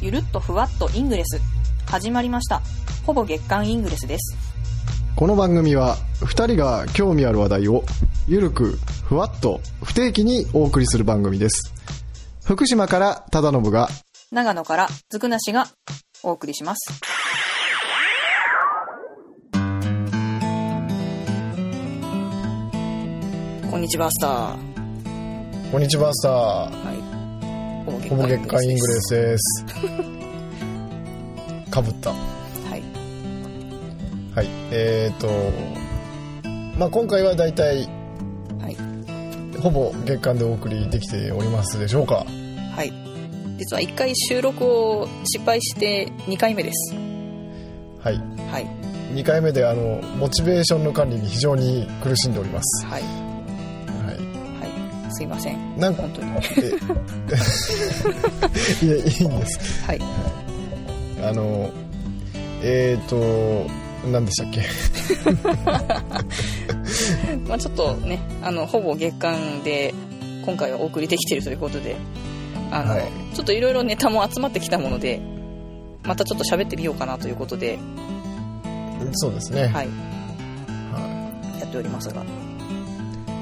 ゆるっとふわっとイングレス。始まりました。ほぼ月刊イングレスです。この番組は2人が興味ある話題をゆるくふわっと不定期にお送りする番組です。福島から忠信が長野からずくなしがお送りします。こんにちはスターこんにちはスターはい。ほぼ月刊イングレススです。かぶった。はい。はい。えーとまあ今回はだいたいはい。ほぼ月間でお送りできておりますでしょうか？はい。実は1回収録を失敗して2回目です。はい。はい。2回目であのモチベーションの管理に非常に苦しんでおります。はいすいません。いなんか本当に。えいやいいんです。はい。あのえーと何でしたっけ？まあちょっとねあのほぼ月間で今回はお送りできているということであの、はい。ちょっといろいろネタも集まってきたものでまたちょっと喋ってみようかなということで、そうですね、はい、はい。やっておりますが。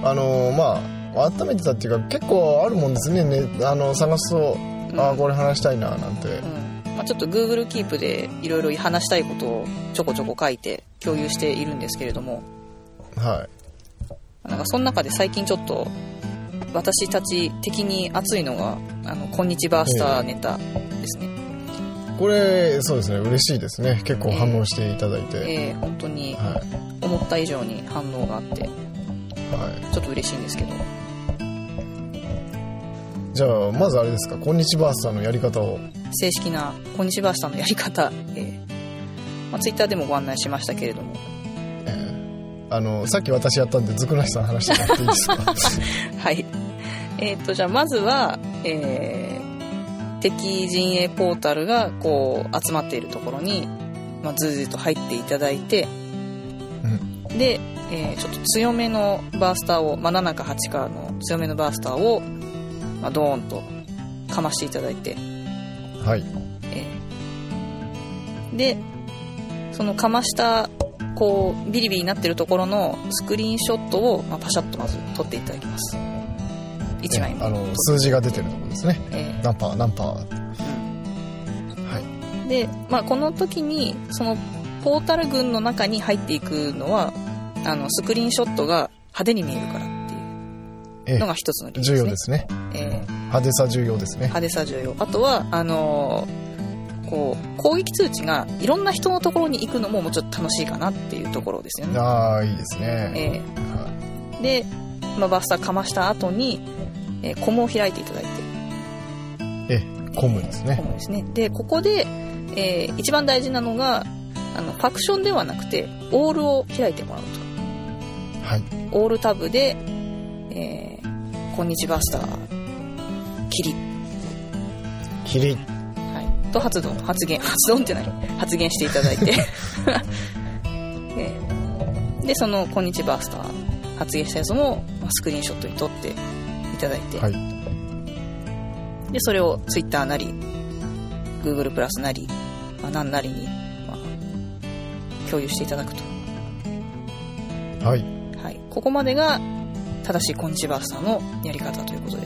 あのまあ温めてたっていうか結構あるもんですね。ねあの探すと、うん。ああこれ話したいななんて、うん。まあ、ちょっと Google キープでいろいろ話したいことをちょこちょこ書いて共有しているんですけれども。はい。なんかその中で最近ちょっと私たち的に熱いのが「あのこんにちスターネタ」ですね、これそうですね。嬉しいですね。結構反応していただいて、えー本当には思った以上に反応があって。い、はちょっと嬉しいんですけど。い、じゃあまずあれですか「こんにちバースター」のやり方を。正式な「こんにちバースター」のやり方、えー。まあ、ツイッターでもご案内しましたけれども。えー。あのさっき私やったんでずくなしさん話してもらっていいですか？はい。えっ、とじゃあまずは、えー敵陣営ポータルがこう集まっているところに、まあ、ずうずうと入っていただいてうん。で、えーちょっと強めのバースターを、まあ、7か8かの強めのバースターを、まあ、ドーンとかましていただいて。はい。えーでそのかましたこうビリビリになってるところのスクリーンショットを、まあ、パシャッとまず撮っていただきます。1枚目、あの数字が出てるところですね。え何パー何パー。ーはい。うんで、まあ、この時にそのポータル群の中に入っていくのはあのスクリーンショットが派手に見えるからのが一つの理由重ですね。要ですね。えー派手さ重要ですね。派手さ重要。あとはあのーこう攻撃通知がいろんな人のところに行くのももうちょっと楽しいかなっていうところですよね。ああいいですね、えはーで、まあ、バスターかました後に、えーコムを開いていただいて。い、えコムですコねムですね。でここで、えー一番大事なのがあのファクションではなくてオールを開いてもらうはい。とオールタブで、えーこんにちバスターキリ。キリ。はい、と発動発言。発動ってない。発言していただいて。え ーでその「こんにちバースター」発言したやつも、まあスクリーンショットに撮っていただいて、はい。でそれを Twitter なり Google プラスなり、まあ、何なりに、まあ、共有していただくと、はい。はい、ここまでが正しい「こんにちバースター」のやり方ということで、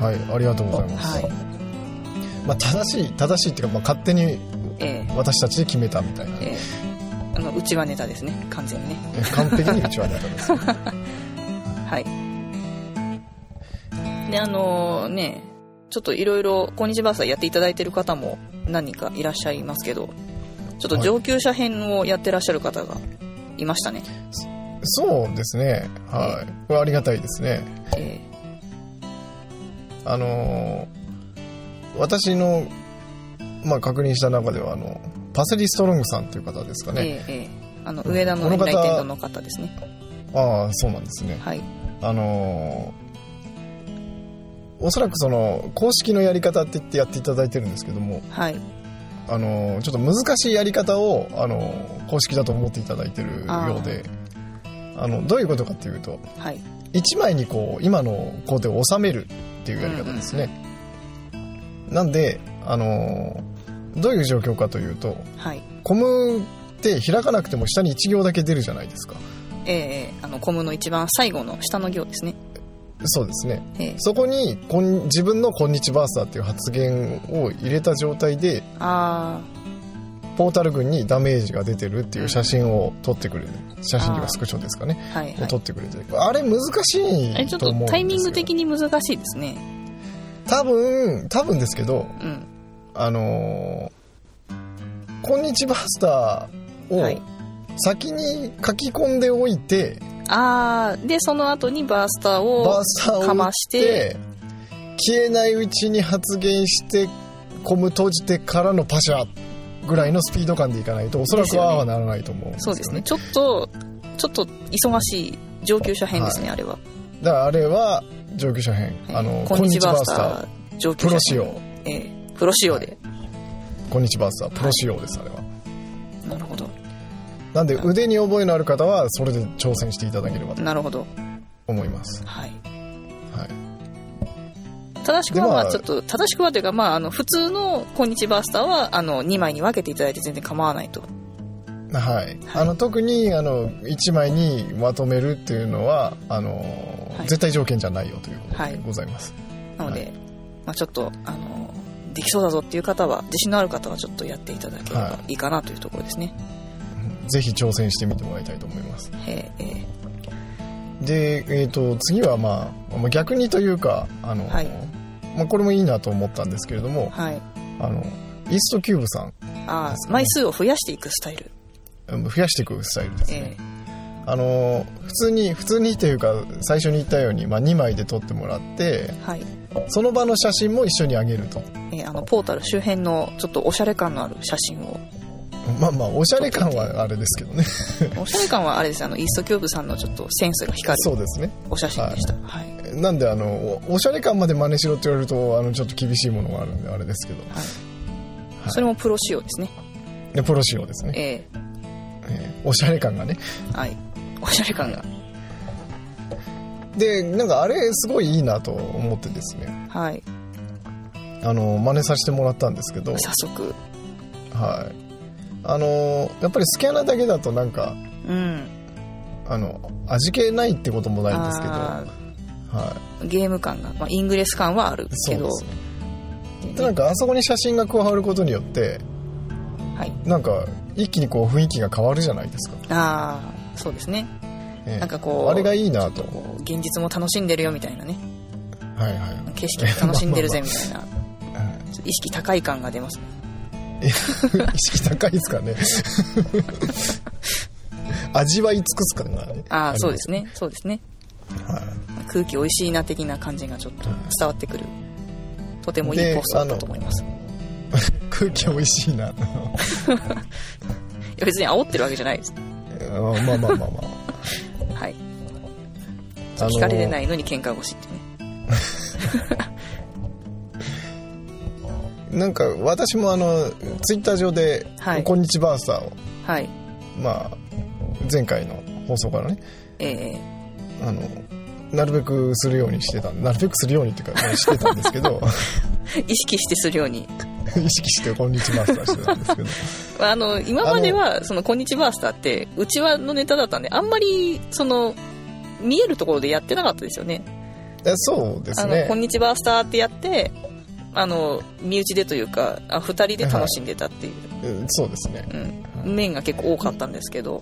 はいありがとうございます、はい。まあ、正しい正しいっていうか、まあ、勝手にえー私たちで決めたみたいな、えーあのうちはネタですね。完全にね。え完璧にうちはネタです。はい。で、あのね、ちょっといろいろ、こんにちはさやっていただいてる方も何人かいらっしゃいますけど、ちょっと上級者編をやってらっしゃる方がいましたね。そうですね。はい。これありがたいですね。えあのー私の、まあ、確認した中ではあのパセリストロングさんという方ですかーね、えーえー。あの、上田の来店堂の方ですね。ああそうなんですね。はい。あのーおそらくその公式のやり方って言ってやっていただいてるんですけども、はい。あのーちょっと難しいやり方を、あのー公式だと思っていただいてるようであのどういうことかっていうとはい。1枚にこう今の工程を収めるっていうやり方ですね、なんであのどういう状況かというとはい。コムって開かなくても下に1行だけ出るじゃないですか。えー、あのコムの一番最後の下の行ですね。そうですね。えー、そこにこん自分の「こんにちバースター」っていう発言を入れた状態であポータル群にダメージが出てるっていう写真を撮ってくれる。写真というかスクショですかね。あはいはい。を撮ってくれてあれ難しあれちょっといと思うんですよタイミング的に難しいですね。多分多分ですけどうん。あのーこんにちバースター」をはい。先に書き込んでおいて、ああでその後にバースターをかましてて消えないうちに発言してコム閉じてからのパシャぐらいのスピード感でいかないとおそらくはならないと思うんですよ、そうですね。ちょっとちょっと忙しい上級者編ですね、あれは、だからあれは上級者編、あのこんにちバースター上級者編。プロ仕様。ええ。プロ仕様で、ターこんにちバースタープロ仕様ですあれは。なるほど。なんで腕に覚えのある方はそれで挑戦していただければとなるほど。思います。はい。はい正しくはでまあまあちょっと正しくはというかまああの普通の「こんにちバースターは」あの2枚に分けていただいて全然構わないと。はい、あの特にあの1枚にまとめるっていうのはあの、はい。絶対条件じゃないよということはい。でございます、なので、はい。まあ、ちょっとあのできそうだぞっていう方は自信のある方はちょっとやっていただければい。いかなというところですね、ぜひ挑戦してみてもらいたいと思います。えーえで、えー、と次は、まあ、まあ逆にというかあの、はいまあ、これもいいなと思ったんですけれどもーはい。あのイーストキューブさん。あー枚数を増やしていくスタイル、うん増やしていくスタイルですね、えあの普通に普通にというか最初に言ったように、まあ、2枚で撮ってもらってーはい。その場の写真も一緒にあげると。えーあのポータル周辺のちょっとおしゃれ感のある写真を。まあまあおしゃれ感はあれですけどね。おしゃれ感はあれです。あのイーストキューブさんのちょっとセンスが光るそうですね。お写真でした。はい、なんであのおおしゃれ感まで真似しろって言われるとあのちょっと厳しいものがあるんであれですけど。はい。それもプロ仕様ですね。でプロ仕様ですね、ええ。ーおしゃれ感がね。ーはい。おしゃれ感が。でなんかあれすごいいいなと思ってですね。はい。あの真似させてもらったんですけど。早速。はい。あのやっぱりスキャナだけだとなんかうん。あの味気ないってこともないんですけど。あはーゲーム感が、まあ、イングレス感はあるいそけど。うですね。でね。でなんかあそこに写真が加わることによってはい。なんか一気にこう雰囲気が変わるじゃないですか、ああそうですね。ええ。なんかこうあれがいいなと。現実も楽しんでるよみたいなね。はいはい。景色も楽しんでるぜみたいな。はい。意識高い感が出ますね。意識高いですかね。味わい尽くす感がねああそうですね。そうですねはい空気美味しいな的な感じがちょっと伝わってくる。とてもいいポストだったと思います。い 空気美味しいな。や別に煽ってるわけじゃないです。あまあまあまあまはい。あ、あの聞かれてないのに喧嘩腰ってね。なんか私もあのツイッター上で「はい。こんにちバースターを」はい。まあ前回の放送からね。えあのなるべくするようにしてたなるべくするようにっていうかしてたんですけどー 意識してするように。意識して「こんにちバースター」してたんですけど。あの今まではその「こんにちバースター」ってうちわのネタだったんであんまりその見えるところでやってなかったですよね。えそうですね。こんにちバースターってやって、あの、身内でというか、あ二人で楽しんでたっていう、うんそうですね。うん、面が結構多かったんですけど、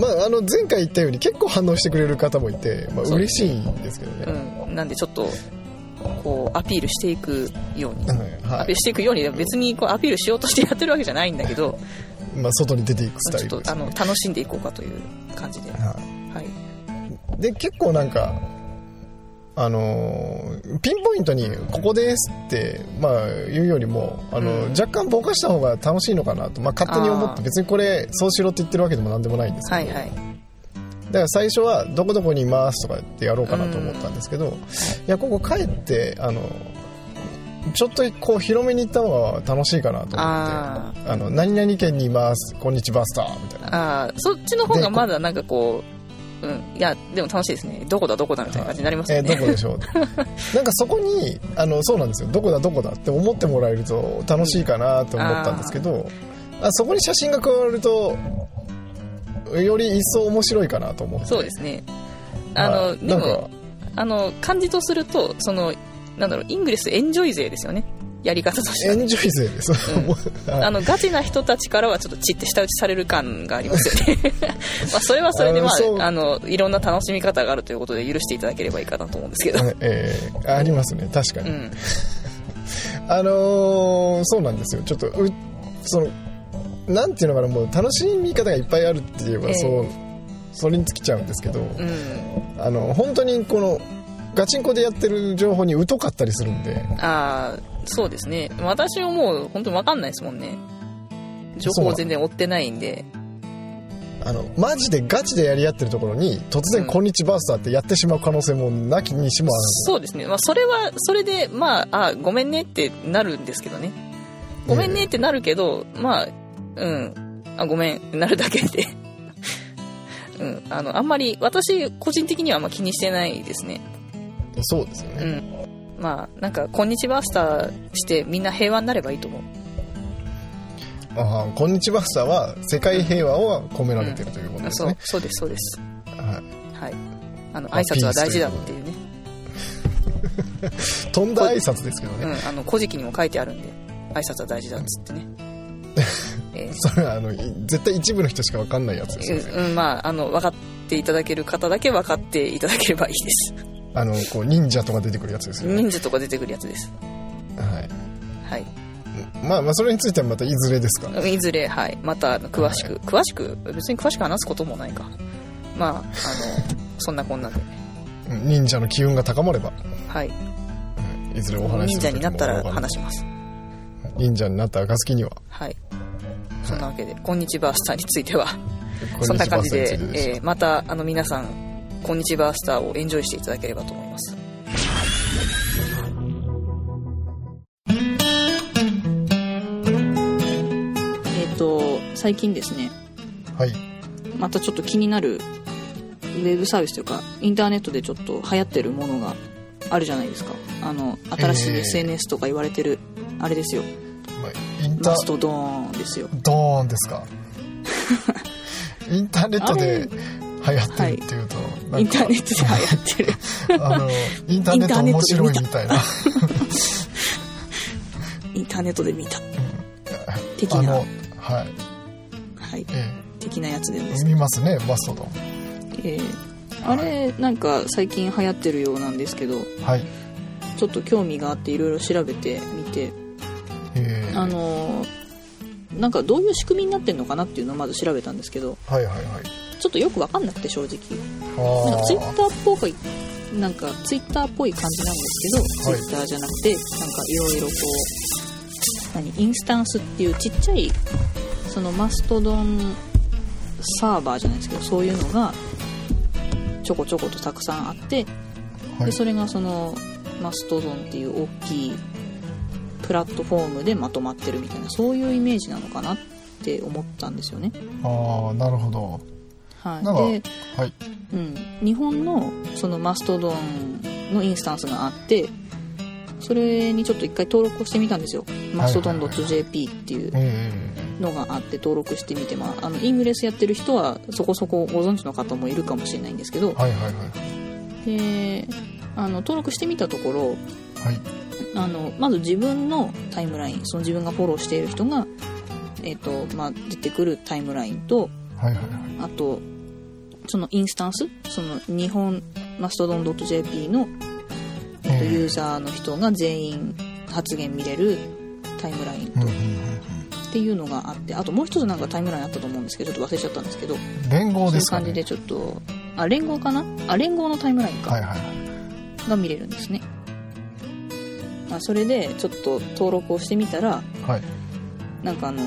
まああの前回言ったように結構反応してくれる方もいて、まあ、嬉しいんですけどうね、ん、なんでちょっと、こう、アピールしていくように、はい。はアピールしていくように、別にこうアピールしようとしてやってるわけじゃないんだけど、いまあ、外に出ていくスタちょっと、あの、楽しんでいこうかという感じで、ははい。い、で結構なんかあのーピンポイントに「ここです」って、まあ、言うよりもあの、うん。若干ぼかした方が楽しいのかなと、まあ、勝手に思って別にこれそうしろって言ってるわけでも何でもないんですけど、はいはい。だから最初は「どこどこにいます」とかってやろうかなと思ったんですけど、い。やここ帰ってあのちょっとこう広めに行った方が楽しいかなと思ってああの何々県にいますこんにちバスターみたいな。ああ、そっちの方がまだなんかこう、うん。いや、でも楽しいですね。どこだどこだみたいな感じになりますね。ーどこでしょう なんかそこにあのそうなんですよどこだどこだって思ってもらえると楽しいかなと思ったんですけど、あそこに写真が加わるとより一層面白いかなと思ってそうですね。あの、はいでもか、あの、感じとすると、その、なんだろう、イングレスエンジョイ勢ですよね。やり方として。エンジョイ勢です、はいあの、ガチな人たちからはちょっとチって舌打ちされる感がありますよね。まあ、それはそれでまああ、あの、いろんな楽しみ方があるということで許していただければいいかなと思うんですけど。えーありますね確かに、うん。あのーそうなんですよちょっとうそのなんていうのかなもう楽しみ方がいっぱいあるって言えばええそう、それに尽きちゃうんですけど、うん。あの本当にこのガチンコでやってる情報に疎かったりするんでああ、そうですね。私はもう本当にわかんないですもんね。情報を全然追ってないんで。あのマジでガチでやり合ってるところに突然「うんこんにちバースター」ってやってしまう可能性もなきにしもあそうですね。まあ、それは、それで、まあ、あ、ごめんねってなるんですけどね。ごめんねってなるけど、まあ、うん。あ、ごめんなるだけで。うん。あの、あんまり、私、個人的にはあんま気にしてないですね。るそうですよね、うん。まあ、なんか、こんにちバースターしてみんな平和になればいいと思う。ああこんにちバースターは世界平和を込められてるということあそうですね、、そうです、そうです。はいはい。あの、挨拶は大事だっていうね。飛んだ挨拶ですけどね、うん。あの、古事記にも書いてあるんで、挨拶は大事だっつってね。えーそれはあのい絶対一部の人しか分かんないやつですよね、うん、まあ、あの、分かっていただける方だけ分かっていただければいいです。あのこう忍者とか出てくるやつですよね、忍者とか出てくるやつです。はいはい。まあまあそれについてはまたいずれですか？いずれ、はい。また、詳しく、詳しく、別に詳しく話すこともないか。まあ、あの、そんなこんなで。うん忍者の機運が高まればはい。いずれお話し忍者になったら話します。忍者になった暁にははい。そんなわけで、こんにちバースターについては、こそんな感じでですえーまた、あの、皆さん、こんにちバースターをエンジョイしていただければと思います。えっ、と、最近ですね、はいまたちょっと気になるウェブサービスというか、インターネットでちょっと流行ってるものがあるじゃないですか。あの、新しい SNS とか言われてる、あれですよ。まあインターマストドーンですよ。ドーンですかインターネットで流行ってるっていうと、なんかインターネットで流行ってる。あのインターネット面白いみたいな。インターネットで見た。的な、あのははい、い、え。的なやつでえす。見ますねマストドン。えーあれ、なんか最近流行ってるようなんですけど、はい。ちょっと興味があっていろいろ調べてみて、ええ。あのーなんかどういう仕組みになってるのかなっていうのをまず調べたんですけど、はいはいはいちょっとよくわかんなくて正直。あなんかツイッーターっぽい、なんかツイッターっぽい感じなんですけど、はいツイッターじゃなくて、なんかいろいろこう、何、インスタンスっていうちっちゃい、そのマストドンサーバーじゃないですけど、そういうのがちょこちょことたくさんあって、はいでそれがそのマストドンっていう大きいプラットフォームでまとまってるみたいな、そういうイメージなのかなって思ったんですよね。ああなるほどはい。で、はい。うん、日本のそのマストドンのインスタンスがあってそれにちょっと一回登録をしてみたんですよ。マストドン .jp っていうえのがあって登録してみて、まあ、あのイングレスやってる人はそこそこご存知の方もいるかもしれないんですけどえはいはいはい。であの登録してみたところはい。あのまず自分のタイムラインその自分がフォローしている人が、えーとまあ、出てくるタイムラインとはいはいはい。あと、そのインスタンス、その日本マストドン .jp の、えっとうんユーザーの人が全員発言見れるタイムラインうんうんうんっていうのがあって、あともう一つなんかタイムラインあったと思うんですけど、ちょっと忘れちゃったんですけど、うん連合そういうですかね感じでちょっと、あ、連合かな？あ、連合のタイムラインか、はいはいはい。が見れるんですね。まあ、それでちょっと登録をしてみたら、はい。なんかあの、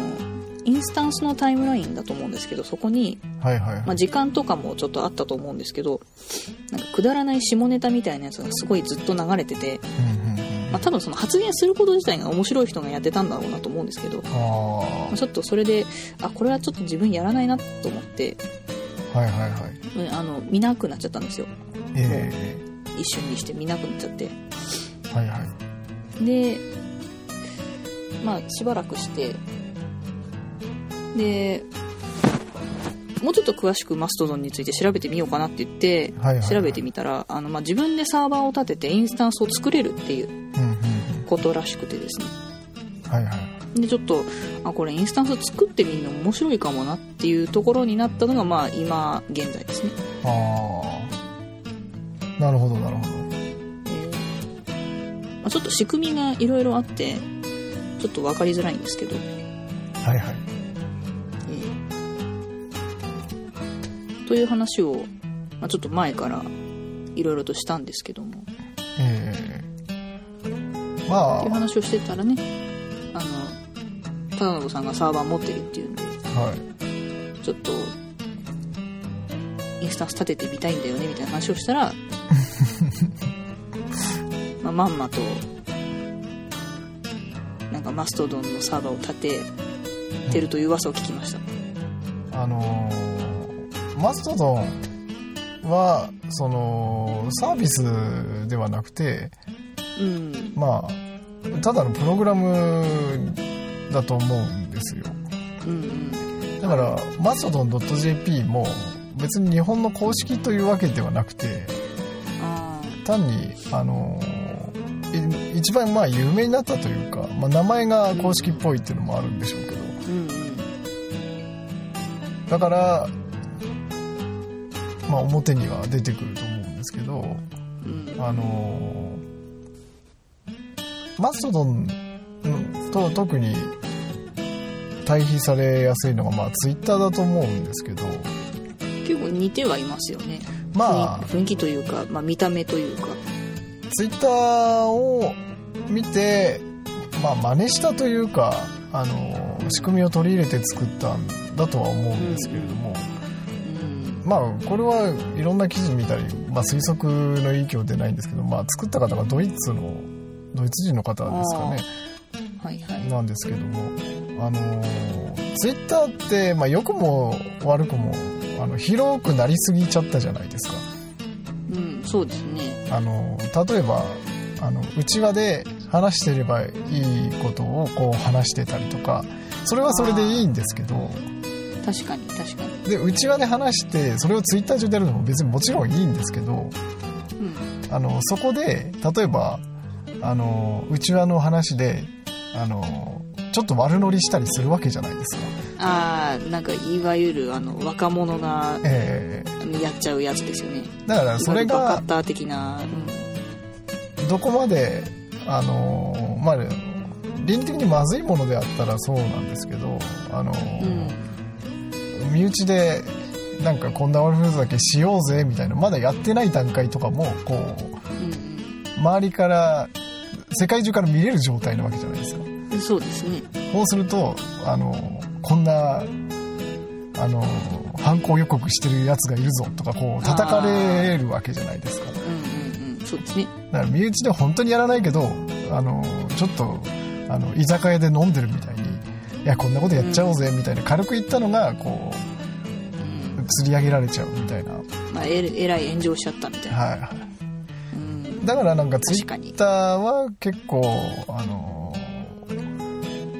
インスタンスのタイムラインだと思うんですけど、そこにはいはいはい。まあ、時間とかもちょっとあったと思うんですけどなんかくだらない下ネタみたいなやつがすごいずっと流れてて、うんうんうん。まあ、多分その発言すること自体が面白い人がやってたんだろうなと思うんですけど、まああちょっとそれであこれはちょっと自分やらないなと思ってはいはいはい。あの見なくなっちゃったんですよ。え一瞬にして見なくなっちゃって。えはいはい。でまあしばらくしてでもうちょっと詳しくマストドンについて調べてみようかなって言って、はいはいはい。調べてみたらあの、まあ、自分でサーバーを立ててインスタンスを作れるっていうことらしくてですね。うんはいはい。でちょっとあこれインスタンス作ってみるの面白いかもなっていうところになったのがまあ今現在ですね、ああなるほどなるほど。えーまあ、ちょっと仕組みがいろいろあってちょっと分かりづらいんですけど、はいはいという話を、まあ、ちょっと前からいろいろとしたんですけども。ええまあ。っていう話をしてたらねあの忠信さんがサーバー持ってるっていうんではい。ちょっとインスタンス立ててみたいんだよねみたいな話をしたら まあまんまとなんかマストドンのサーバーを立ててるという噂を聞きました。あのーマストドンはそのサービスではなくてうん。まあただのプログラムだと思うんですよ。うん。うんだからマストドン .jp も別に日本の公式というわけではなくてあ単にあのい一番まあ有名になったというか、まあ、名前が公式っぽいっていうのもあるんでしょうけど。ーうん。だからまあ表には出てくると思うんですけどあのマストドンと特に対比されやすいのがまあツイッターだと思うんですけど結構似てはいますよね。まあ雰囲雰囲気というか、まあ、見た目というか。ツイッターを見て、まあ、真似したというかあの仕組みを取り入れて作ったんだとは思うんですけれども、うんまあこれはいろんな記事見たり、まあ、推測の影響出ないんですけど、まあ、作った方がドイツのドイツ人の方ですかね。はいはい。なんですけどもあのツイッターって、まあ、良くも悪くもあの広くなりすぎちゃったじゃないですか。うんそうですね。あの例えばあの内輪で話してればいいことをこう話してたりとかそれはそれでいいんですけど確かに確かに。で内輪で話してそれをツイッター上でやるのも別にもちろんいいんですけどうん。あのそこで例えばあの内輪の話であのちょっと悪乗りしたりするわけじゃないですか。ああなんかいわゆるあの若者がえやっちゃうやつですよね。ーだからそれバカがッター的な、どこまであのまあ倫理的にまずいものであったらそうなんですけどあの、うん身内でなんかこんな悪ふざけしようぜみたいなまだやってない段階とかもこううん周りから世界中から見れる状態なわけじゃないですかうんそうですね。こうするとあのこんなあの犯行予告してるやつがいるぞとかこう叩かれるわけじゃないですか。うんうんうんそうですね。だから身内で本当にやらないけどあのちょっとあの居酒屋で飲んでるみたいにいやこんなことやっちゃおうぜみたいな軽く言ったのがこう釣り上げられちゃうみたいな、まあええらい炎上しちゃったみたいな、はい、うん。だからなんかツイッターは結構あの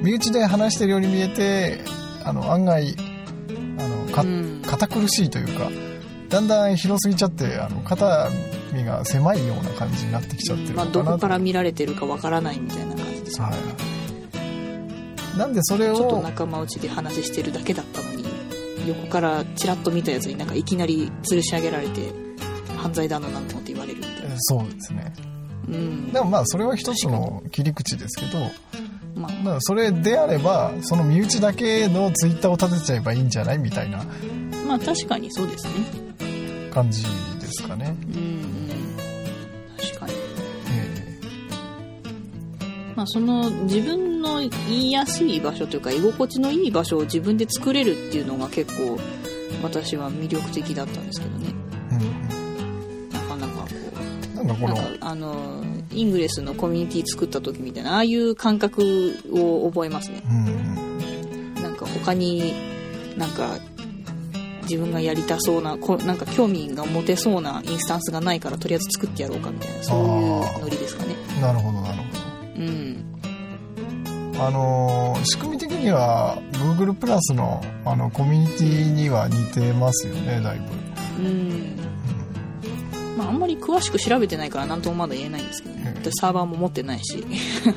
身内で話してるように見えてあの案外あのかうん。堅苦しいというかだんだん広すぎちゃってあの肩身が狭いような感じになってきちゃってるまあ、のかなと、どこから見られてるかわからないみたいな感じですよね。はい、なんでそれをちょっと仲間内で話してるだけだったのに横からチラッと見たやつになんかいきなり吊るし上げられて犯罪だのなんのって言われるみたいな。そうですね。うん。でもまあそれは一つの切り口ですけどまあ。だからそれであればその身内だけのツイッターを立てちゃえばいいんじゃないみたいなまあ確かにそうですね。感じですかね、うんまあその自分の言いやすい場所というか居心地のいい場所を自分で作れるっていうのが結構私は魅力的だったんですけどね。えうん。なかなかこうん、なんかあのイングレスのコミュニティ作った時みたいなああいう感覚を覚えますね。うんなんか他になんか自分がやりたそうなこなんか興味が持てそうなインスタンスがないからとりあえず作ってやろうかみたいなそういうノリですかね。なるほどなるほうんどあのー仕組み的には Google プラスのあのコミュニティには似てますよねだいぶ。うん。まああんまり詳しく調べてないから何ともまだ言えないんですけどね。うサーバーも持ってないし。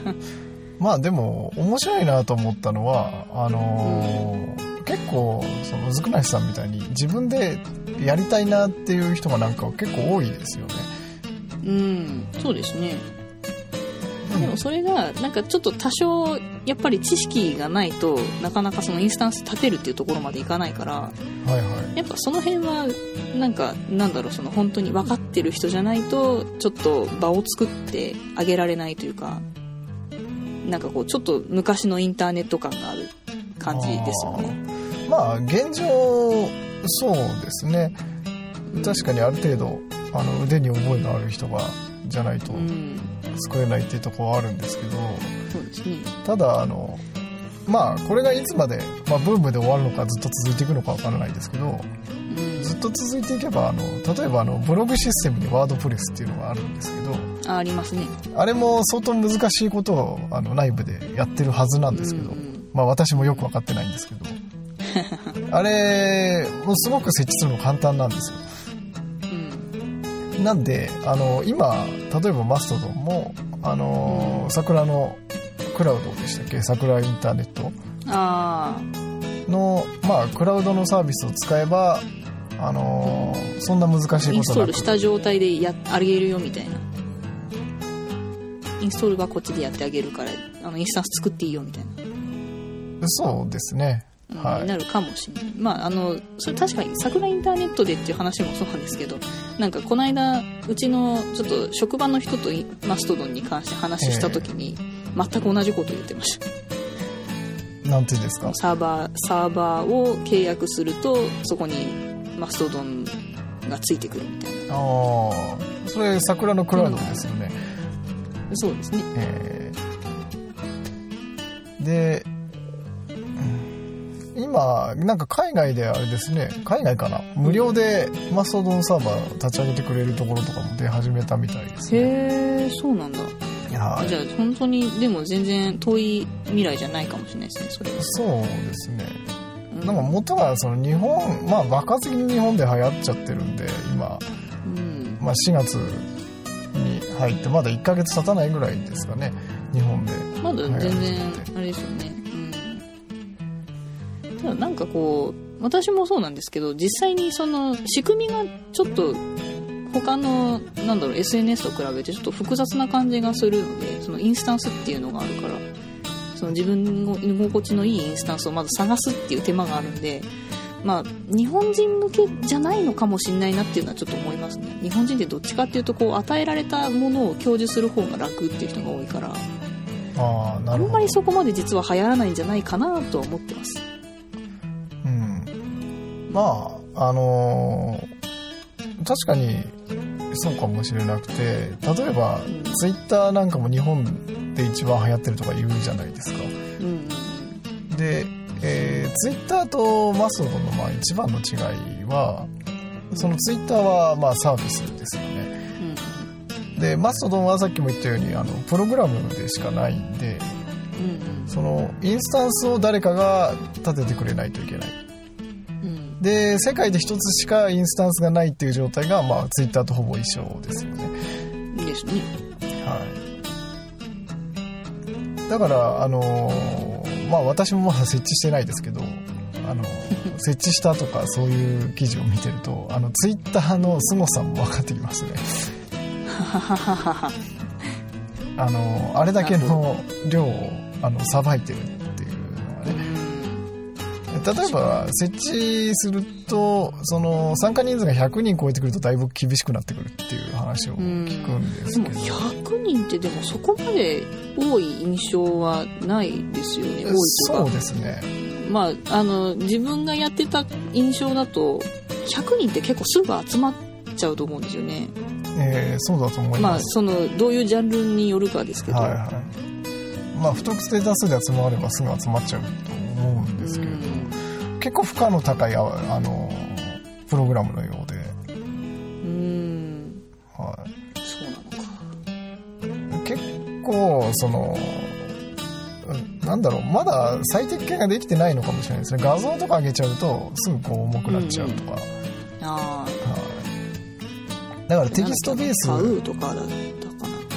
まあでも面白いなと思ったのはあのー結構そのずくなしさんみたいに自分でやりたいなっていう人がなんか結構多いですよね。うん。そうですねでもそれがなんかちょっと多少やっぱり知識がないとなかなかそのインスタンス立てるっていうところまでいかないからはいはい。やっぱその辺はなんかなんだろうその本当に分かってる人じゃないとちょっと場を作ってあげられないというかなんかこうちょっと昔のインターネット感がある感じですよね。あー。まあ現状そうですね。確かにある程度あの腕に覚えのある人がじゃないとうん。作れないっていうところはあるんですけどそうですね。ただあのまあこれがいつまで、まあ、ブームで終わるのかずっと続いていくのかわからないですけどうん。ずっと続いていけばあの例えばあのブログシステムにワードプレスっていうのがあるんですけどあありますね。あれも相当難しいことをあの内部でやってるはずなんですけど、まあ私もよく分かってないんですけど あれもうすごく設置するの簡単なんですよ。うんなんであの今例えばマストドンもあの桜のクラウドでしたっけ？桜インターネット。あのまあクラウドのサービスを使えばあのそんな難しいあインストールした状態でやあげるよみたいな。インストールはこっちでやってあげるからあのインスタンス作っていいよみたいな。そうですね。うんはい。になるかもしれない。まああのそれ確かに桜インターネットでっていう話もそうなんですけどなんかこの間うちのちょっと職場の人とイマストドンに関して話した時に、全く同じこと言ってました。なんていうんですか？サーバーサーバーを契約するとそこにマストドンがついてくるみたいな。ああそれ桜のクラウドですよね、そうですね。えー。で、うん今なんか海外であれですね海外かな？無料でマストドンサーバー立ち上げてくれるところとかも出始めたみたいですね。へえそうなんだ。はい。じゃあ本当にでも全然遠い未来じゃないかもしれないですねそれは。そうですね。うん。なんか元がその日本まあ爆発的に日本で流行っちゃってるんで今、うん。まあ、4月に入ってまだ1ヶ月経たないぐらいですかね日本で。まだ全然あれですよねなんかこう私もそうなんですけど実際にその仕組みがちょっと他のなんだろう SNS と比べてちょっと複雑な感じがするのでそのインスタンスっていうのがあるからその自分の居心地のいいインスタンスをまず探すっていう手間があるんでまあ日本人向けじゃないのかもしれないなっていうのはちょっと思いますね日本人ってどっちかっていうとこう与えられたものを享受する方が楽っていう人が多いからああんまりそこまで実は流行らないんじゃないかなとは思ってます。うんまああのー確かにそうかもしれなくて例えばうんツイッターなんかも日本で一番流行ってるとか言うじゃないですか。うん。で、えー、ツイッターとマストドンのまあ一番の違いはそのツイッターはまあサービスですよね。うん。でマストドンはさっきも言ったようにあのプログラムでしかないんでうん。そのインスタンスを誰かが立ててくれないといけない。うんで世界で一つしかインスタンスがないっていう状態が、まあ、ツイッターとほぼ一緒ですよね、うんいいですね。はい、だからあのーまあ私もまだ設置してないですけどあの 設置したとかそういう記事を見てるとあのツイッターの凄さも分かってきますね。あのあれだけの量をあのさばいてる例えば設置するとその参加人数が100人超えてくるとだいぶ厳しくなってくるっていう話を聞くんでですもけど、100人ってでもそこまで多い印象はないですよね。多いというそうか。ですねまあ、あの、自分がやってた印象だと、100人って結構すぐ集まっちゃうと思うんですよね。えーそうだと思いまあ、ます、その、どういうジャンルによるかですけど。はいはいまあ不特定多数で集まればすぐ集まっちゃうと思うんですけれど、うん結構負荷の高いああのプログラムのようで、うーん。はそうなのかい、結構そのうんなんだろうまだ最適化ができてないのかもしれないですね。画像とか上げちゃうとすぐこう重くなっちゃうとか、あはい、だからあテキストベース。買うとかだったか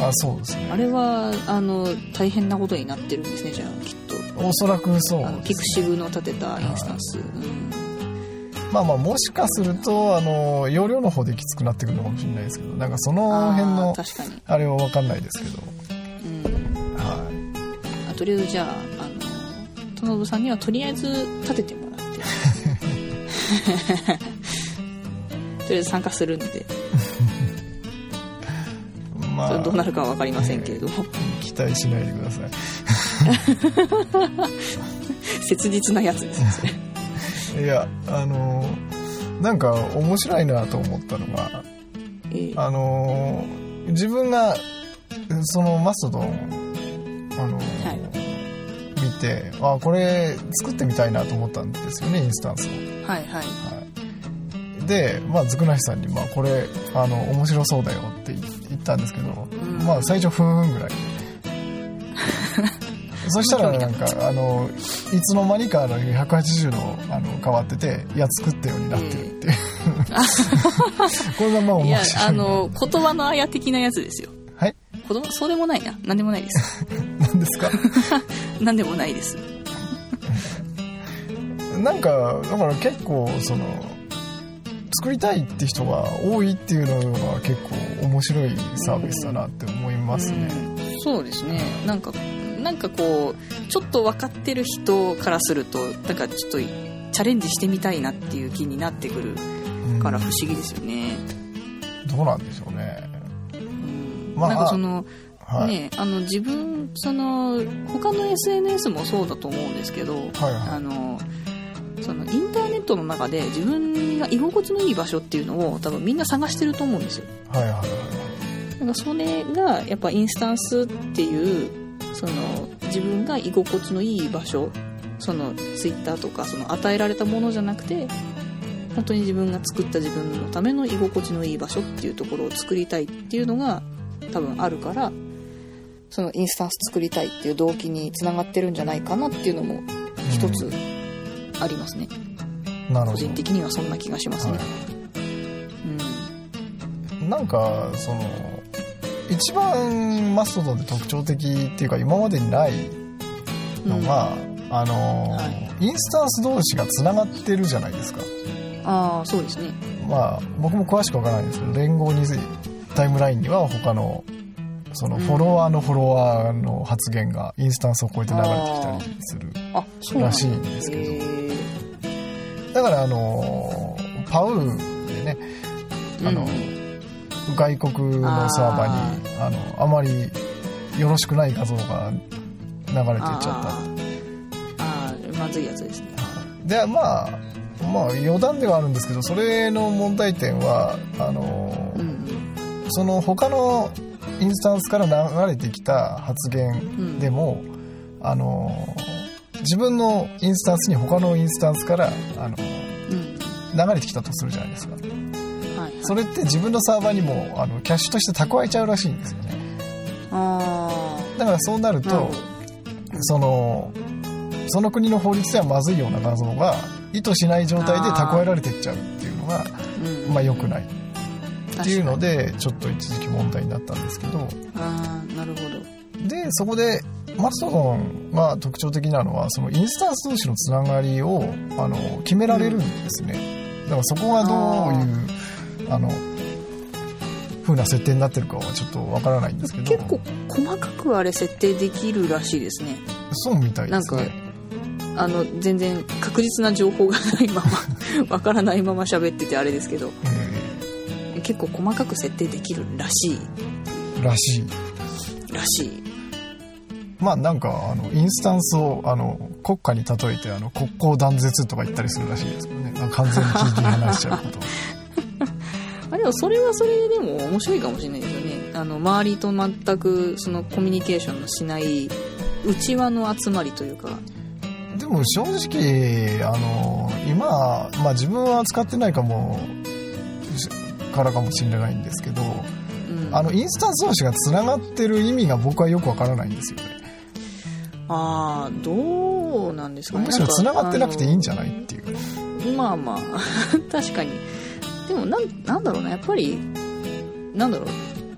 な。あそうですね。あれはあの大変なことになってるんですねじゃあきっとおそらくそう。ピクシブの立てたインスタンス、うん。まあまあもしかするとあの容量の方できつくなってくるのかもしれないですけどなんかその辺あのあれは分かんないですけど。うん、はあとりあえずじゃああの田信さんにはとりあえず立ててもらって。とりあえず参加するんで。い まあどうなるかは分かりませんけれども、期待しないでください切実なやつですね。いやあのなんか面白いなと思ったのがえーあの自分がそのマストドンあの、はい。見てあこれ作ってみたいなと思ったんですよねインスタンスを。はいはい。はい、で、まあ、ずくなしさんに、まあ、これあの面白そうだよって言ったんですけど、ん。まあ最初ふーんぐらいそしたらなんかあのいつの間にかあの180度あの変わってていや作ったようになってるっていう、これがまあ面白いあの言葉のあや的なやつですよ。はい。言葉そうでもないな。何でもないです。何ですか？何でもないです。なんかだから結構その作りたいって人が多いっていうのは結構面白いサービスだなって思いますね、うん。そうですね。なんかなんかこうちょっと分かってる人からするとなんかちょっとチャレンジしてみたいなっていう気になってくるうん。から不思議ですよね、どうなんでしょうね。うん。まあなんかその、はい、ねあの自分その他の SNS もそうだと思うんですけどはいあはのそのインターネットの中で自分が居心地のいい場所っていうのを多分みんな探してると思うんですよ。いはいはいはい。なんかそれがやっぱインスタンスっていうその自分が居心地のいい場所そのツイッターとかその与えられたものじゃなくて本当に自分が作った自分のための居心地のいい場所っていうところを作りたいっていうのが多分あるからそのインスタンス作りたいっていう動機につながってるんじゃないかなっていうのも一つありますね、なるほ個人的にはそんな気がしますね、はうん。どなんかその一番マストドンで特徴的っていうか今までにないのが、あの、はインスタンス同士がつながってるじゃないですか。ああそうですね。まあ僕も詳しくわからないんですけど連合にタイムラインには他のそのフォロワーのフォロワーの発言がインスタンスを超えて流れてきたりするらしいんですけど。だからあのパウでねあの、うん外国のサーバーにあのあまりよろしくない画像が流れていっちゃあー。あーまずいやつですね。ったでまあまあ余談ではあるんですけどそれの問題点はあの、うんその他のインスタンスから流れてきた発言でも、あの自分のインスタンスに他のインスタンスからあのうん。流れてきたとするじゃないですかそれって自分のサーバーにもあのキャッシュとして蓄えちゃうらしいんですよね。あだからそうなるとそのその国の法律ではまずいような画像が意図しない状態で蓄えられていっちゃうっていうのがうん。まあ良くない。っていうのででちょっと一時期問題になったんですけど。ああなるほど。でそこでマストドンが特徴的なのはそのインスタンス同士のつながりをあの決められるんですね、だからそこがどういうあの風な設定になってるかはちょっとわからないんですけど。結構細かくあれ設定できるらしいですね。そうみたいですね。あの全然確実な情報がないまま わからないまま喋っててあれですけど。え結構細かく設定できるらしーらしい。いらしい。まあなんかあのインスタンスをあの国家に例えてあの国交断絶とか言ったりするらしいですけどね。完全に聞いて離しちゃうこと もそれはそれでも面白いかもしれないですよね。あの周りと全くそのコミュニケーションのしない内輪の集まりというか。でも正直あの今、まあ、自分は使ってないかもしからかもしれないんですけどうん。あのインスタンス同士がつながってる意味が僕はよくわからないんですよね。あーどうなんですかね。むしろつながってなくていいんじゃゃないっていう。まあまあ 確かにでもなんなんだろうなやっぱりなんだろう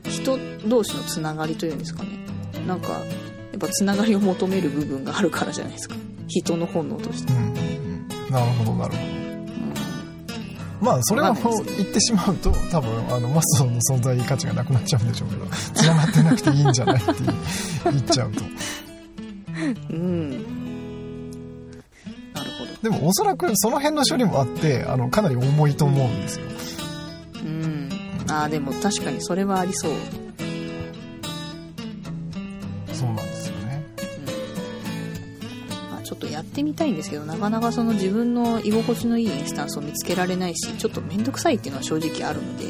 人同士のつながりというんですかね。なんかやっぱつながりを求める部分があるからじゃないですか。人の本能として、うんうんうん。なるほどなるほど。うん。まあそれはわかんないです。言ってしまうと多分あのマストの存在価値がなくなっちゃうんでしょうけどつながってなくていいんじゃないって言っちゃうと。うんでもおそらくその辺の処理もあってあのかなり重いと思うんですよ。うん。ああでも確かにそれはありそう、そうなんですよね。まあ、ちょっとやってみたいんですけどなかなかその自分の居心地のいいインスタンスを見つけられないしちょっと面倒くさいっていうのは正直あるので。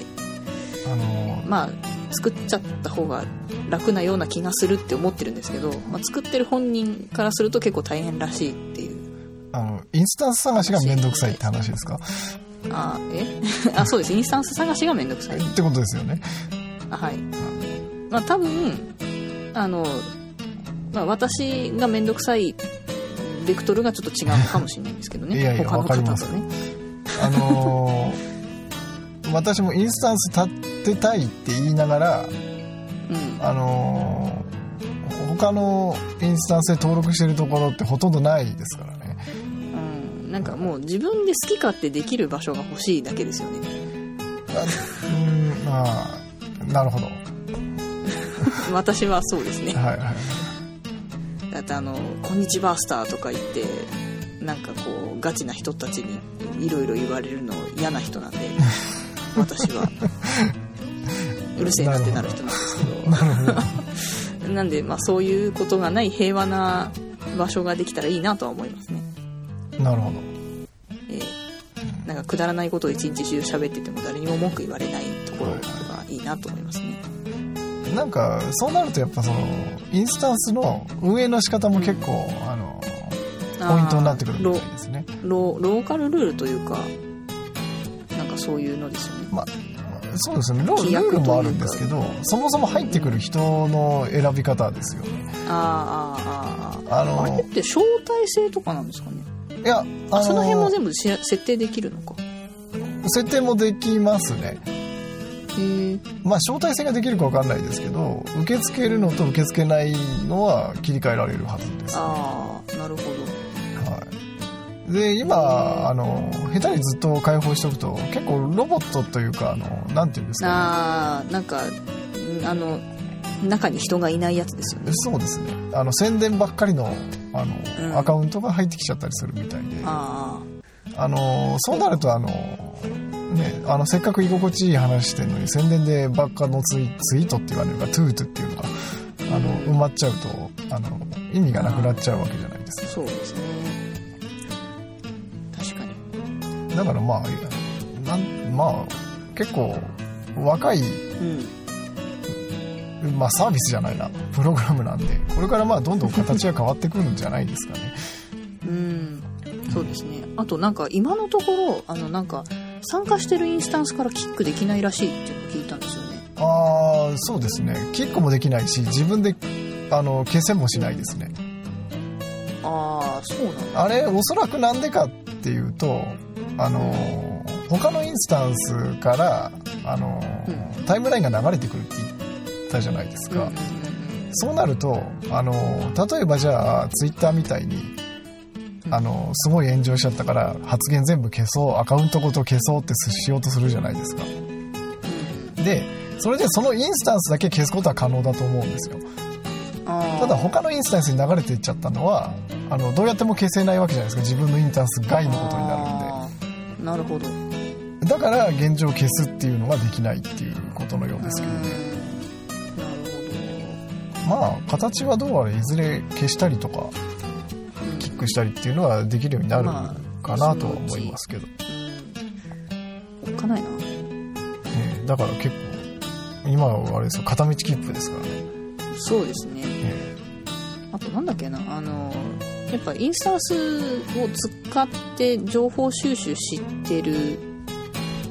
あのまあ作っちゃった方が楽なような気がするって思ってるんですけど、まあ、作ってる本人からすると結構大変らしいあのインスタンス探しがめんどくさいって話ですか？あえ？あそうです。インスタンス探しがめんどくさい。ってことですよね。あはい。まあ多分あの、まあ、私がめんどくさいベクトルがちょっと違うのかもしれないんですけどね。いやいや他のわかります。方とねあのー 私もインスタンス立てたいって言いながらうん。あのー他のインスタンスで登録してるところってほとんどないですからね。うん、なんかもう自分で好き勝手できる場所が欲しいだけですよね。あうんまあなるほど。は い私はそうですね。はいだってあの「こんにちバースター」とか言ってなんかこうガチな人たちにいろいろ言われるの嫌な人なんで私は。うるせえなってなる人なんですけど。な んでまあそういうことがない平和な場所ができたらいいなとは思いますねなるほど。えーなんかくだらないことを一日中喋ってても誰にも文句言われないところとかいいなと思いますね。なんかそうなるとやっぱそのインスタンスの運営の仕方も結構、あのポイントになってくるみたいですね。ロローカルルールというかなんかそういうのですよね。まあそうですね。ルールル規約ールもあるんですけどそもそも入ってくる人の選び方ですよね。あーあーあーあー。あのあれって招待制とかなんですかね？いやあのその辺も全部し設定できるのか。設定もできますね。まあ招待制ができるか分かんないですけど受け付けるのと受け付けないのは切り替えられるはずです、はああなるほど。い、で今あの下手にずっと開放しておくと結構ロボットというかあのなんていうんですか、ああなんかんあの中に人がいないやつですよね。そうですね。あの宣伝ばっかりのあの、うん。アカウントが入ってきちゃったりするみたいで。ああのそうなるとあの、ね、あのせっかく居心地いい話してるのに宣伝でばっかのツイツイートって言われるかトゥートっていうのがあの埋まっちゃうとあの意味がなくなっちゃうわけじゃないですあかそうですね。確かに。だからまあなんまあ結構若い、うんまあ、サービスじゃないな。プログラムなんで。これからまあどんどん形が変わってくるんじゃないですかね。うん。そうですね。あとなんか今のところあのなんか参加してるインスタンスからキックできないらしいっていうのを聞いたんですよね。ああそうですね。キックもできないし自分であの消せもしないですね。ああそうなんだ。あれおそらくなんでかっていうとあの他のインスタンスからあの、うタイムラインが流れてくるって言ったじゃないですか、そうなるとあの例えばじゃあツイッターみたいにうんあのすごい炎上しちゃったから発言全部消そうアカウントごと消そうってしようとするじゃないですか。でそれでそのインスタンスだけ消すことは可能だと思うんですよ。ただ他のインスタンスに流れていっちゃったのはあのどうやっても消せないわけじゃないですか。自分のインスタンス外のことになるんで。なるほど。だから現状消すっていうのができないっていうことのようですけどねまあ形はどうあれいずれ消したりとかキックしたりっていうのはできるようになるまあかなとは思いますけど、うんおっかないな。ねだから結構今はあれですよ片道切符ですからね。そうですね。ねあとなんだっけなあのやっぱインスタンスを使って情報収集してる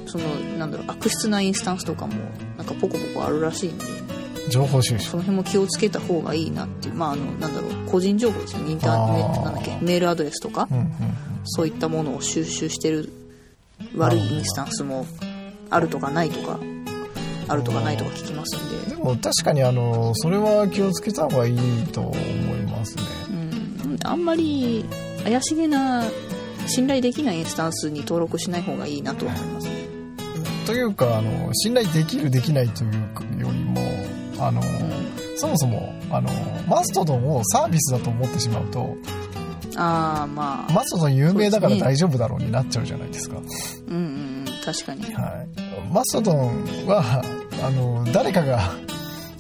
そのなんだろう悪質なインスタンスとかもなんかポコポコあるらしいんで情報収集。その辺も気をつけた方がいいなっていう。まああのなんだろう個人情報ですよね。インターネットなんだっけメールアドレスとか。うんうんそういったものを収集してる悪いインスタンスもあるとかないとかあるとかないとか聞きますんで。でも確かにあのそれは気をつけた方がいいと思いますね。うん。あんまり怪しげな信頼できないインスタンスに登録しない方がいいなとは思いますね。というかあの信頼できるできないというよりもあの、そもそもあのマストドンをサービスだと思ってしまうとああまあ。マストドン有名だから大丈夫だろうになっちゃうじゃないですか。うんうんうん確かに。はい、マストドンはあの誰かが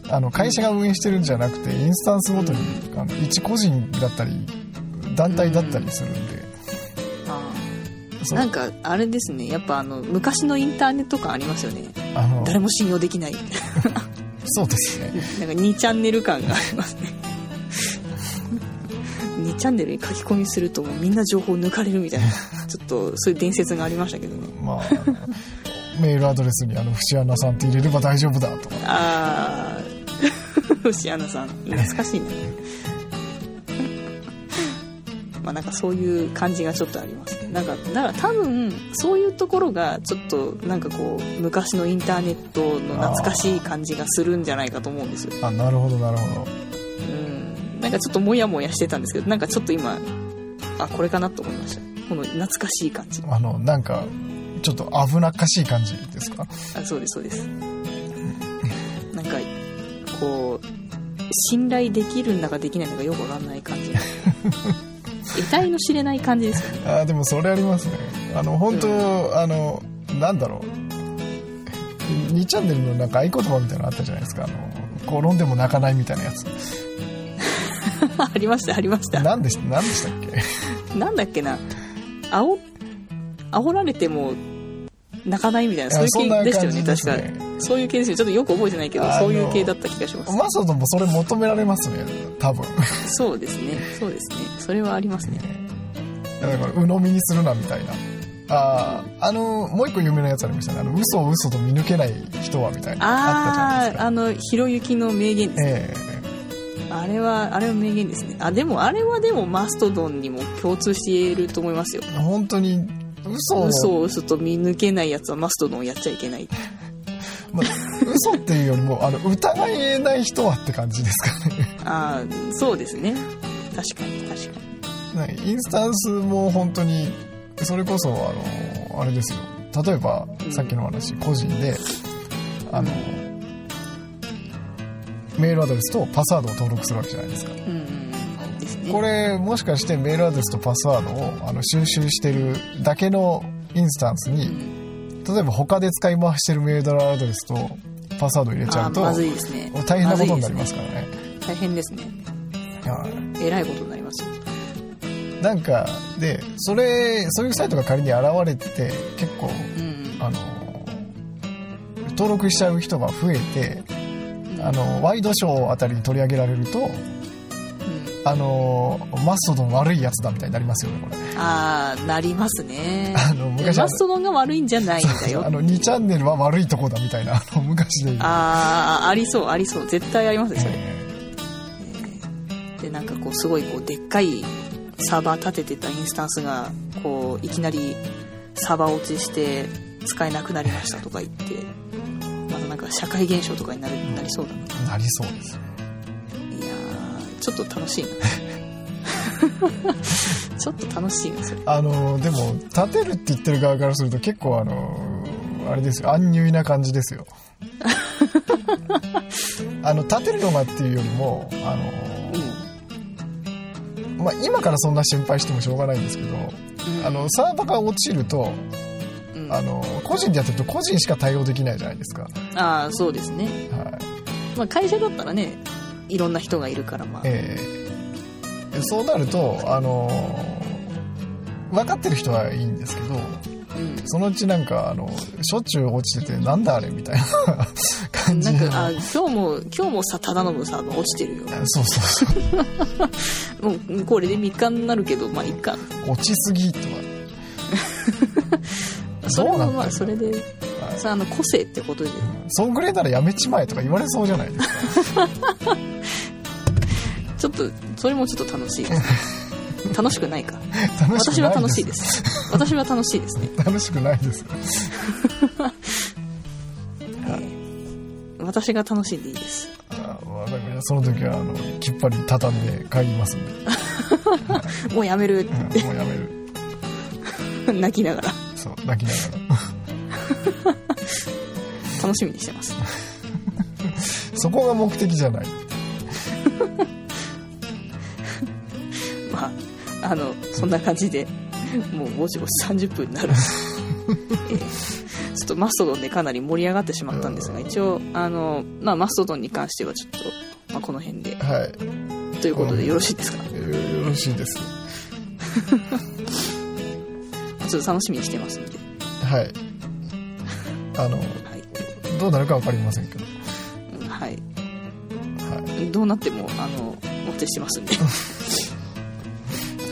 あの会社が運営してるんじゃなくてインスタンスごとにあの一個人だったり団体だったりするんで、うー。なんかあれですね。やっぱあの昔のインターネット感ありますよね。あの誰も信用できない そうですね。なんか2チャンネル感がありますね。2チャンネルに書き込みするともうみんな情報抜かれるみたいなちょっとそういう伝説がありましたけどね。まあメールアドレスにあの節穴さんって入れれば大丈夫だとかああ牛穴さん懐かしいね まあなんかそういう感じがちょっとありますね。なんかだから多分そういうところがちょっとなんかこう昔のインターネットの懐かしい感じがするんじゃないかと思うんですよ。あなるほどなるほど。うん。なんかちょっとモヤモヤしてたんですけどなんかちょっと今あこれかなと思いました。この懐かしい感じ。あのなんかちょっと危なっかしい感じですか？あそうですそうです。なんかこう信頼できるんだかできないんだかよくわかんない感じ 得体の知れない感じですよね。あでもそれありますね。あの本当、あのなんだろう。2チャンネルのなんか合言葉みたいなのあったじゃないですか。あの転んでも泣かないみたいなやつ。ありましたありました。何でし何でしたっけ？なんだっけな。あお煽られても泣かないみたいなそういうそんな系でしたよね。確ねかそういう系ですよちょっとよく覚えてないけどそういう系だった気がします。マストドンもそれ求められますね多分。そうですね。そうですね。それはありますね。だから鵜呑みにするなみたいな。あーあのもう一個有名なやつありましたね。あの嘘を嘘と見抜けない人はみたいな。あったじゃないですか。あああのひろゆきの名言ですね。えあれは、あれは名言ですね。あ、でも、あれはでもマストドンにも共通していると思いますよ。え本当に嘘を。嘘を嘘と見抜けないやつはマストドンをやっちゃいけない。まあ、嘘っていうよりもあの疑えない人はって感じですかねああ、そうですね。確かに、確かに。ねインスタンスも本当にそれこそあのあれですよ例えばうんさっきの話、個人であのメールアドレスとパスワードを登録するわけじゃないですかうん。これもしかしてメールアドレスとパスワードをあの収集してるだけのインスタンスうにん、例えば他で使い回してるメールアドレスとパスワードを入れちゃうとまずいですね。大変なことになりまますからねずいですね。大変ですね。はいえらいことになりますよ。なんかでそれそういうサイトが仮に現れて結構うんあの登録しちゃう人が増えてうん。あのワイドショーあたりに取り上げられるとうんあのマストドン悪いやつだみたいになりますよねこれああ、なりますね。あの昔マストドンが悪いんじゃないんだよあ。の2チャンネルは悪いとこだみたいなあの 昔でああ、ありそう、ありそう。絶対ありますね、それ。えでなんかこうすごいこうでっかいサーバー立ててたインスタンスがこういきなりサーバー落ちして使えなくなりましたとか言ってまたなんか社会現象とかになるなりそうだなーなりそうですねちょっと楽しいな。ちょっと楽しいなそれ。あのでも立てるって言ってる側からすると結構あのあれですよ安入な感じですよ。あの立てるのがっていうよりもあの、まあ、今からそんな心配してもしょうがないんですけどうん。あのサーバーが落ちるとうん。あの個人でやってると個人しか対応できないじゃないですか、ああそうですね、はい。まあ、会社だったらねいろんな人がいるからまあ。えーそうなるとあの分かってる人はいいんですけどうん。そのうちなんかあのしょっちゅう落ちててなんだあれみたいな 感じなんかあ今日も今日もさ忠信さんの落ちてるよ。そうそうそう。もうこれで3日になるけどまあいっか。落ちすぎとは。それどうなんだ。よはまあそれで。はいさあの個性ってことでそんぐらいならやめちまえとか言われそうじゃない？ですかちょっとそれもちょっと楽しいです。楽しくないか。私は楽しいです。私は楽しいですね。楽しくないです。よ 私が楽しんでいいです。その時はあのきっぱり畳んで帰りますんで、もうやめるうんもうやめる。泣きながら。そう泣きながら 楽しみにしてます。そこが目的じゃない。まああのそんな感じでもうぼちぼち30分になる、えーちょっとマストドンでかなり盛り上がってしまったんですが一応あの、まあ、マストドンに関してはちょっと、まあ、この辺で。はい。ということでよろしいですか、よよろしいです。ちょっと楽しみにしてますんで、はいあのはい。どうなるか分かりませんけど。うんはい、はどうなってもあのお手してますんで。い、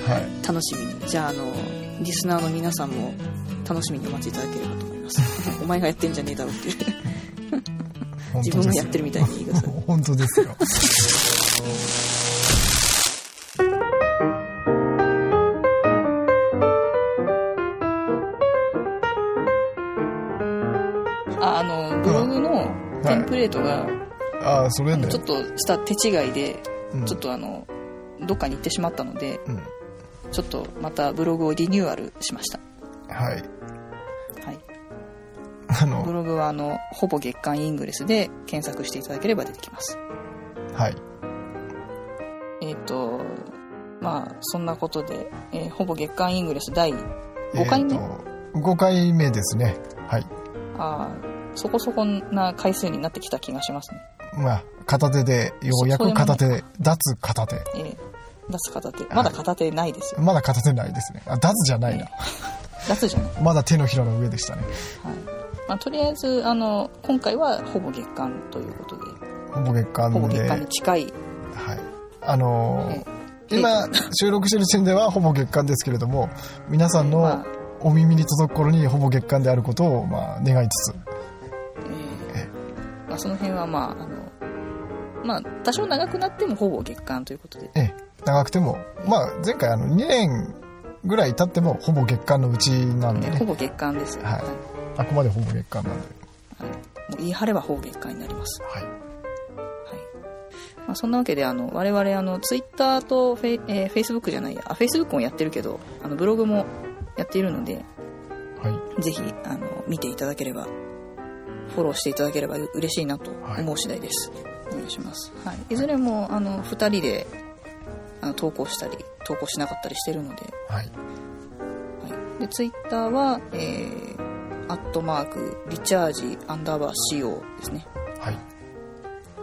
はい、楽しみに。じゃああのリスナーの皆さんも楽しみにお待ちいただければと思います。お前がやってんじゃねえだろっていう。本自分がやってるみたいに言いください。本当ですよートがああそれねちょっとした手違いでうん。ちょっとあのどっかに行ってしまったのでうん。ちょっとまたブログをリニューアルしました。はい。はい。あのブログはあのほぼ月刊イングレスで検索していただければ出てきます。はい。えっ、とまあそんなことで、えーほぼ月刊イングレス第5回目、えーと5回目ですね。はい。あーそこそこな回数になってきた気がしますね、まあ片手でようやく片手脱片手。えー出す片手。まだ片手ないですよ。まだ片手ないですね。あ脱じゃないな。出すじゃない、まだ手のひらの上でしたね。はい。まあ、とりあえずあの今回はほぼ月間ということで。ほぼ月間ほぼで月間に近い、はい。あのーえ。今収録してる時点ではほぼ月間ですけれども皆さんのまあ。お耳に届く頃にほぼ月間であることをまあ願いつつ。えその辺はまああのまあ多少長くなってもほぼ月間ということで。ええ長くてもまあ前回あの2年ぐらい経ってもほぼ月間のうちなんでね。ほぼ月間ですよ、はい。あくまでほぼ月間なんで。はい。もう言い張ればほぼ月間になります、はい。はい。まあ、そんなわけであの我々あのツイッターとフェイ、えー、フェイスブックじゃないや。あフェイスブックもやってるけどあのブログもやっているのではい。ぜひあの見ていただければフォローしていただければう嬉しいなと思う次第です、お願いします、はい、いずれもあの2人であの投稿したり投稿しなかったりしてるので。はい。はい、でツイッターは、えー、アットマークリチャージアンダーバー CO ですね。はい。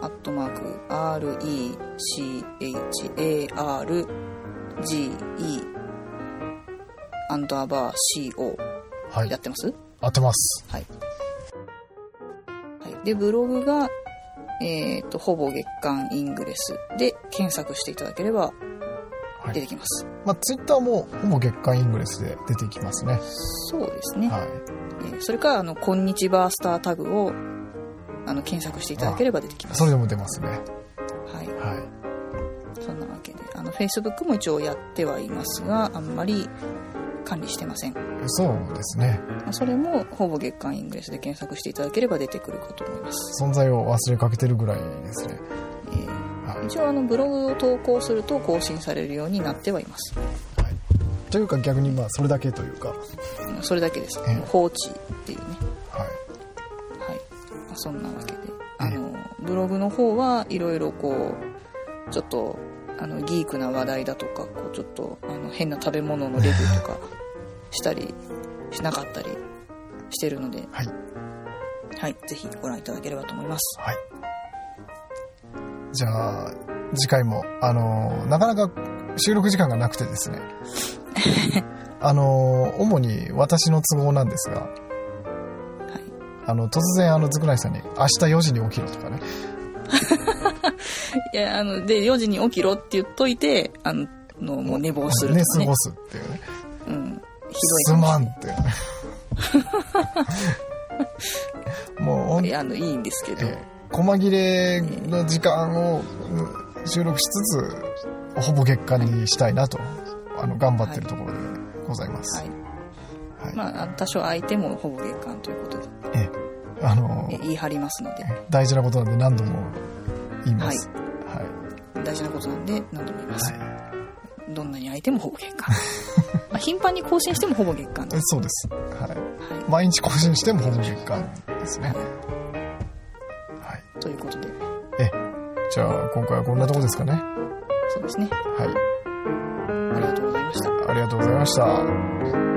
アットマーク RECHARGE アンダーバー CO はい。やってます？合ってます。はい、はい、でブログがえっ、とほぼ月間イングレスで検索していただければはい。出てきます、まあツイッターもほぼ月間イングレスで出てきますね。そうですね、はい。えーそれからあの「こんにちバースタータグをあの検索していただければ出てきます。それでも出ますね。はい。はい。そんなわけであの Facebook も一応やってはいますがあんまり管理してません。そうですね。まあそれもほぼ月間イングレスで検索していただければ出てくるかと思います、存在を忘れかけてるぐらいです。ねえーはい一応あのブログを投稿すると更新されるようになってはいます。はいというか逆にまあそれだけというか。うんそれだけです。ええ。放置っていうね。はい。はい、まあ、そんなわけで。あのブログの方はいろいろこうちょっとあのギークな話題だとかこうちょっとあの変な食べ物のレビューとかしたりしなかったりしてるので、はい。はい、ぜひご覧いただければと思います。はい。じゃあ次回もあのなかなか収録時間がなくてですね。あのー主に私の都合なんですが、あの、突然、あの、ずくないさんに、明日4時に起きろとかね。いや、あの、で、4時に起きろって言っといて、あの、のもう寝坊する寝とかね。過ごすっていうね。うん。ひすどいまんっていうね。もういや、あの、いいんですけど。えー細切れの時間をうん収録しつつ、ほぼ月間にしたいなと、あの、頑張ってるところでございます。はい。はい。まあ、多少空いてもほぼ月間ということで、えーあのえ言い張りますので、大事なことなんで何度も言います。はい。大事なことなんで何度も言います。はい。どんなに空いてもほぼ月間。まあ、頻繁に更新してもほぼ月間です。そうです。はい。はい。毎日更新してもほぼ月間ですね。はい。ということで、え、じゃあ今回はこんなとこですかね。そうですね。はい。ありがとうございました。ありがとうございました。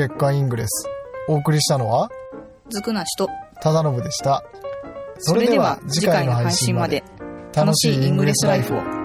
月間イングレス。お送りしたのは、ずくなしと、忠信でした。それでは次回の配信まで楽しいイングレスライフを。